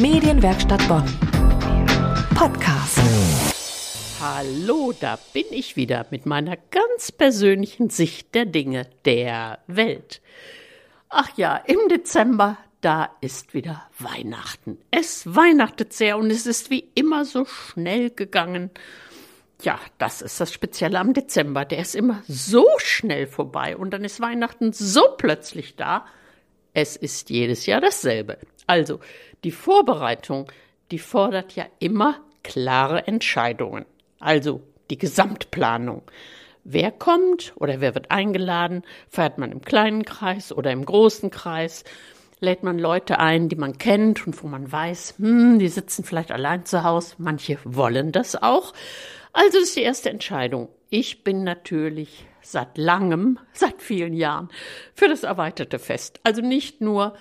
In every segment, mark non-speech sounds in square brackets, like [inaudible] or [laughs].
Medienwerkstatt Bonn. Podcast. Hallo, da bin ich wieder mit meiner ganz persönlichen Sicht der Dinge der Welt. Ach ja, im Dezember, da ist wieder Weihnachten. Es weihnachtet sehr und es ist wie immer so schnell gegangen. Ja, das ist das Spezielle am Dezember. Der ist immer so schnell vorbei und dann ist Weihnachten so plötzlich da. Es ist jedes Jahr dasselbe. Also, die Vorbereitung, die fordert ja immer klare Entscheidungen. Also die Gesamtplanung. Wer kommt oder wer wird eingeladen? Feiert man im kleinen Kreis oder im großen Kreis? Lädt man Leute ein, die man kennt und wo man weiß, hm, die sitzen vielleicht allein zu Hause. Manche wollen das auch. Also ist die erste Entscheidung. Ich bin natürlich seit langem, [laughs] seit vielen Jahren für das erweiterte Fest. Also nicht nur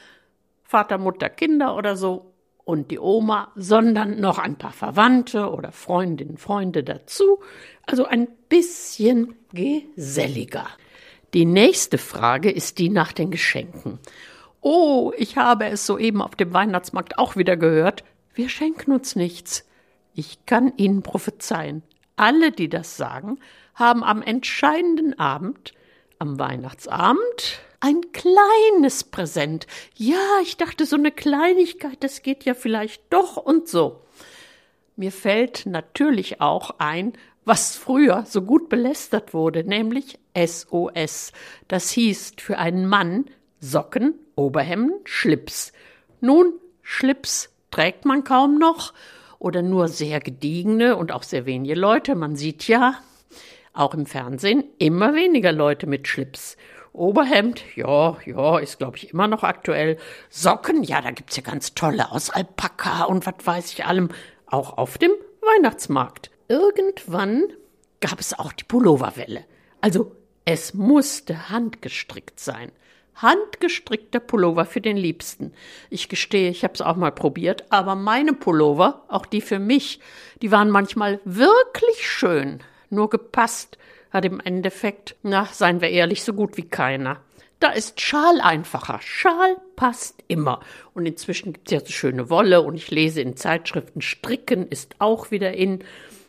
Vater, Mutter, Kinder oder so und die Oma, sondern noch ein paar Verwandte oder Freundinnen, Freunde dazu. Also ein bisschen geselliger. Die nächste Frage ist die nach den Geschenken. Oh, ich habe es soeben auf dem Weihnachtsmarkt auch wieder gehört. Wir schenken uns nichts. Ich kann Ihnen prophezeien. Alle, die das sagen, haben am entscheidenden Abend, am Weihnachtsabend, ein kleines Präsent. Ja, ich dachte, so eine Kleinigkeit, das geht ja vielleicht doch und so. Mir fällt natürlich auch ein, was früher so gut belästert wurde, nämlich SOS. Das hieß für einen Mann Socken, Oberhemden, Schlips. Nun, Schlips trägt man kaum noch oder nur sehr gediegene und auch sehr wenige Leute. Man sieht ja auch im Fernsehen immer weniger Leute mit Schlips. Oberhemd, ja, ja, ist glaube ich immer noch aktuell. Socken, ja, da gibt's ja ganz tolle aus Alpaka und was weiß ich allem, auch auf dem Weihnachtsmarkt. Irgendwann gab es auch die Pulloverwelle. Also es musste handgestrickt sein. Handgestrickter Pullover für den Liebsten. Ich gestehe, ich habe es auch mal probiert, aber meine Pullover, auch die für mich, die waren manchmal wirklich schön, nur gepasst hat im Endeffekt, na, seien wir ehrlich, so gut wie keiner. Da ist Schal einfacher. Schal passt immer. Und inzwischen gibt es ja so schöne Wolle und ich lese in Zeitschriften, Stricken ist auch wieder in.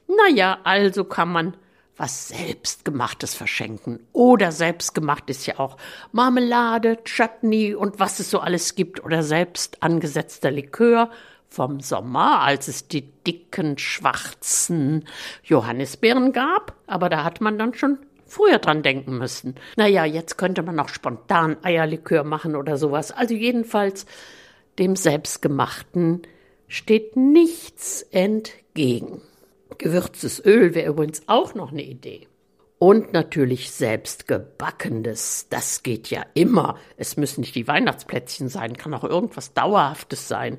Naja, also kann man was Selbstgemachtes verschenken. Oder selbstgemacht ist ja auch Marmelade, Chutney und was es so alles gibt. Oder selbst angesetzter Likör vom Sommer, als es die dicken, schwarzen Johannisbeeren gab, aber da hat man dann schon früher dran denken müssen. Naja, jetzt könnte man auch spontan Eierlikör machen oder sowas. Also jedenfalls dem Selbstgemachten steht nichts entgegen. Gewürztes Öl wäre übrigens auch noch eine Idee. Und natürlich selbstgebackenes. Das geht ja immer. Es müssen nicht die Weihnachtsplätzchen sein, kann auch irgendwas Dauerhaftes sein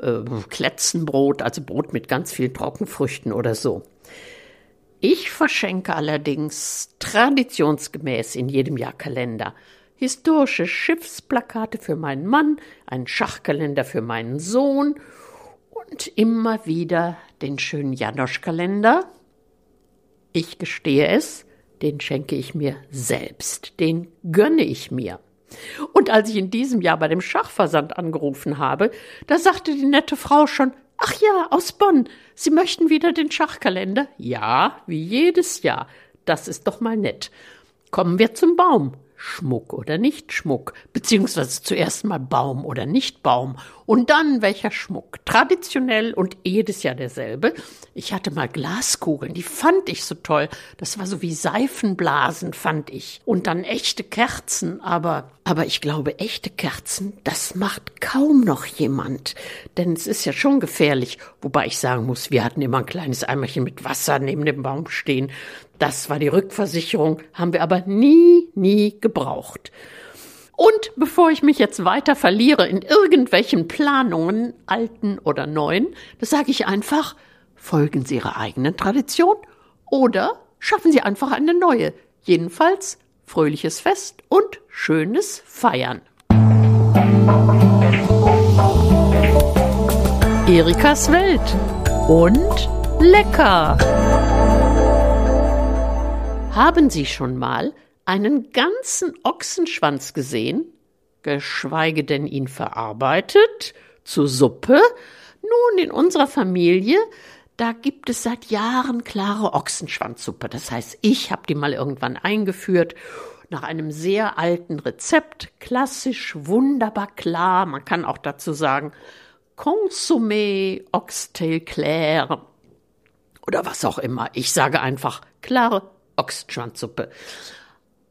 äh, Kletzenbrot, also Brot mit ganz vielen Trockenfrüchten oder so. Ich verschenke allerdings traditionsgemäß in jedem Jahr Kalender. Historische Schiffsplakate für meinen Mann, einen Schachkalender für meinen Sohn und immer wieder den schönen Janosch-Kalender. Ich gestehe es, den schenke ich mir selbst, den gönne ich mir. Und als ich in diesem Jahr bei dem Schachversand angerufen habe, da sagte die nette Frau schon, ach ja, aus Bonn, Sie möchten wieder den Schachkalender? Ja, wie jedes Jahr. Das ist doch mal nett. Kommen wir zum Baum. Schmuck oder nicht Schmuck, beziehungsweise zuerst mal Baum oder nicht Baum und dann welcher Schmuck. Traditionell und jedes Jahr derselbe. Ich hatte mal Glaskugeln, die fand ich so toll. Das war so wie Seifenblasen, fand ich. Und dann echte Kerzen, aber, aber ich glaube, echte Kerzen, das macht kaum noch jemand. Denn es ist ja schon gefährlich. Wobei ich sagen muss, wir hatten immer ein kleines Eimerchen mit Wasser neben dem Baum stehen. Das war die Rückversicherung, haben wir aber nie, nie gebraucht. Und bevor ich mich jetzt weiter verliere in irgendwelchen Planungen, alten oder neuen, das sage ich einfach, folgen Sie Ihrer eigenen Tradition oder schaffen Sie einfach eine neue. Jedenfalls fröhliches Fest und schönes Feiern. Erikas Welt und lecker. Haben Sie schon mal einen ganzen Ochsenschwanz gesehen, geschweige denn ihn verarbeitet, zur Suppe. Nun, in unserer Familie, da gibt es seit Jahren klare Ochsenschwanzsuppe. Das heißt, ich habe die mal irgendwann eingeführt nach einem sehr alten Rezept, klassisch, wunderbar klar. Man kann auch dazu sagen, Consommé Oxtail Claire oder was auch immer. Ich sage einfach klare Ochsenschwanzsuppe.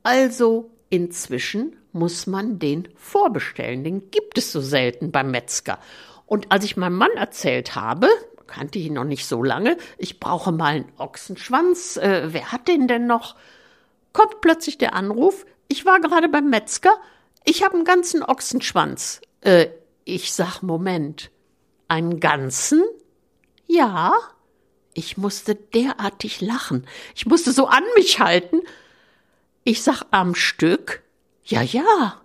Also inzwischen muss man den vorbestellen. Den gibt es so selten beim Metzger. Und als ich meinem Mann erzählt habe, kannte ich ihn noch nicht so lange, ich brauche mal einen Ochsenschwanz, äh, wer hat den denn noch? Kommt plötzlich der Anruf, ich war gerade beim Metzger, ich habe einen ganzen Ochsenschwanz. Äh, ich sag, Moment, einen ganzen? Ja. Ich musste derartig lachen. Ich musste so an mich halten. Ich sag am Stück, ja, ja.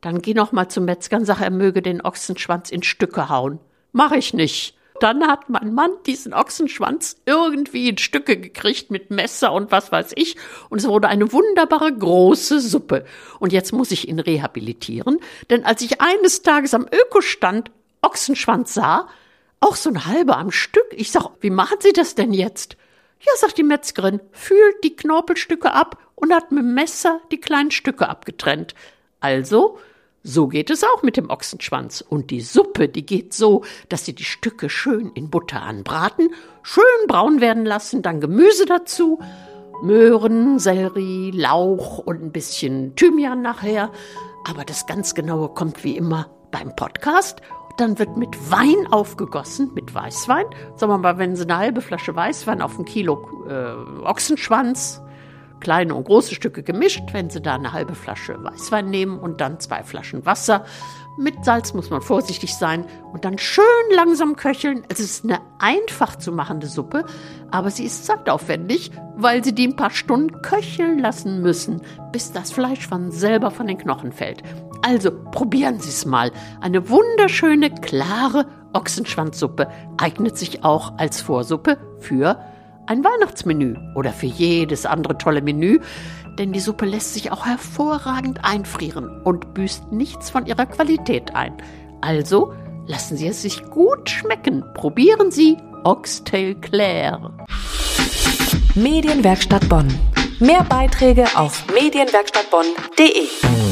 Dann geh noch mal zum Metzger und sag, er möge den Ochsenschwanz in Stücke hauen. Mach ich nicht. Dann hat mein Mann diesen Ochsenschwanz irgendwie in Stücke gekriegt mit Messer und was weiß ich. Und es wurde eine wunderbare große Suppe. Und jetzt muss ich ihn rehabilitieren, denn als ich eines Tages am Ökostand Ochsenschwanz sah, auch so ein halber am Stück. Ich sag, wie machen Sie das denn jetzt? Ja, sagt die Metzgerin, fühlt die Knorpelstücke ab und hat mit dem Messer die kleinen Stücke abgetrennt. Also, so geht es auch mit dem Ochsenschwanz. Und die Suppe, die geht so, dass Sie die Stücke schön in Butter anbraten, schön braun werden lassen, dann Gemüse dazu, Möhren, Sellerie, Lauch und ein bisschen Thymian nachher. Aber das ganz genaue kommt wie immer beim Podcast dann wird mit Wein aufgegossen, mit Weißwein. Sagen wir mal, wenn Sie eine halbe Flasche Weißwein auf ein Kilo äh, Ochsenschwanz, kleine und große Stücke gemischt, wenn Sie da eine halbe Flasche Weißwein nehmen und dann zwei Flaschen Wasser. Mit Salz muss man vorsichtig sein und dann schön langsam köcheln. Es ist eine einfach zu machende Suppe, aber sie ist zeitaufwendig, weil Sie die ein paar Stunden köcheln lassen müssen, bis das Fleisch von selber von den Knochen fällt. Also probieren Sie es mal. Eine wunderschöne, klare Ochsenschwanzsuppe eignet sich auch als Vorsuppe für ein Weihnachtsmenü oder für jedes andere tolle Menü, denn die Suppe lässt sich auch hervorragend einfrieren und büßt nichts von ihrer Qualität ein. Also lassen Sie es sich gut schmecken. Probieren Sie Oxtail Claire. Medienwerkstatt Bonn. Mehr Beiträge auf medienwerkstattbonn.de.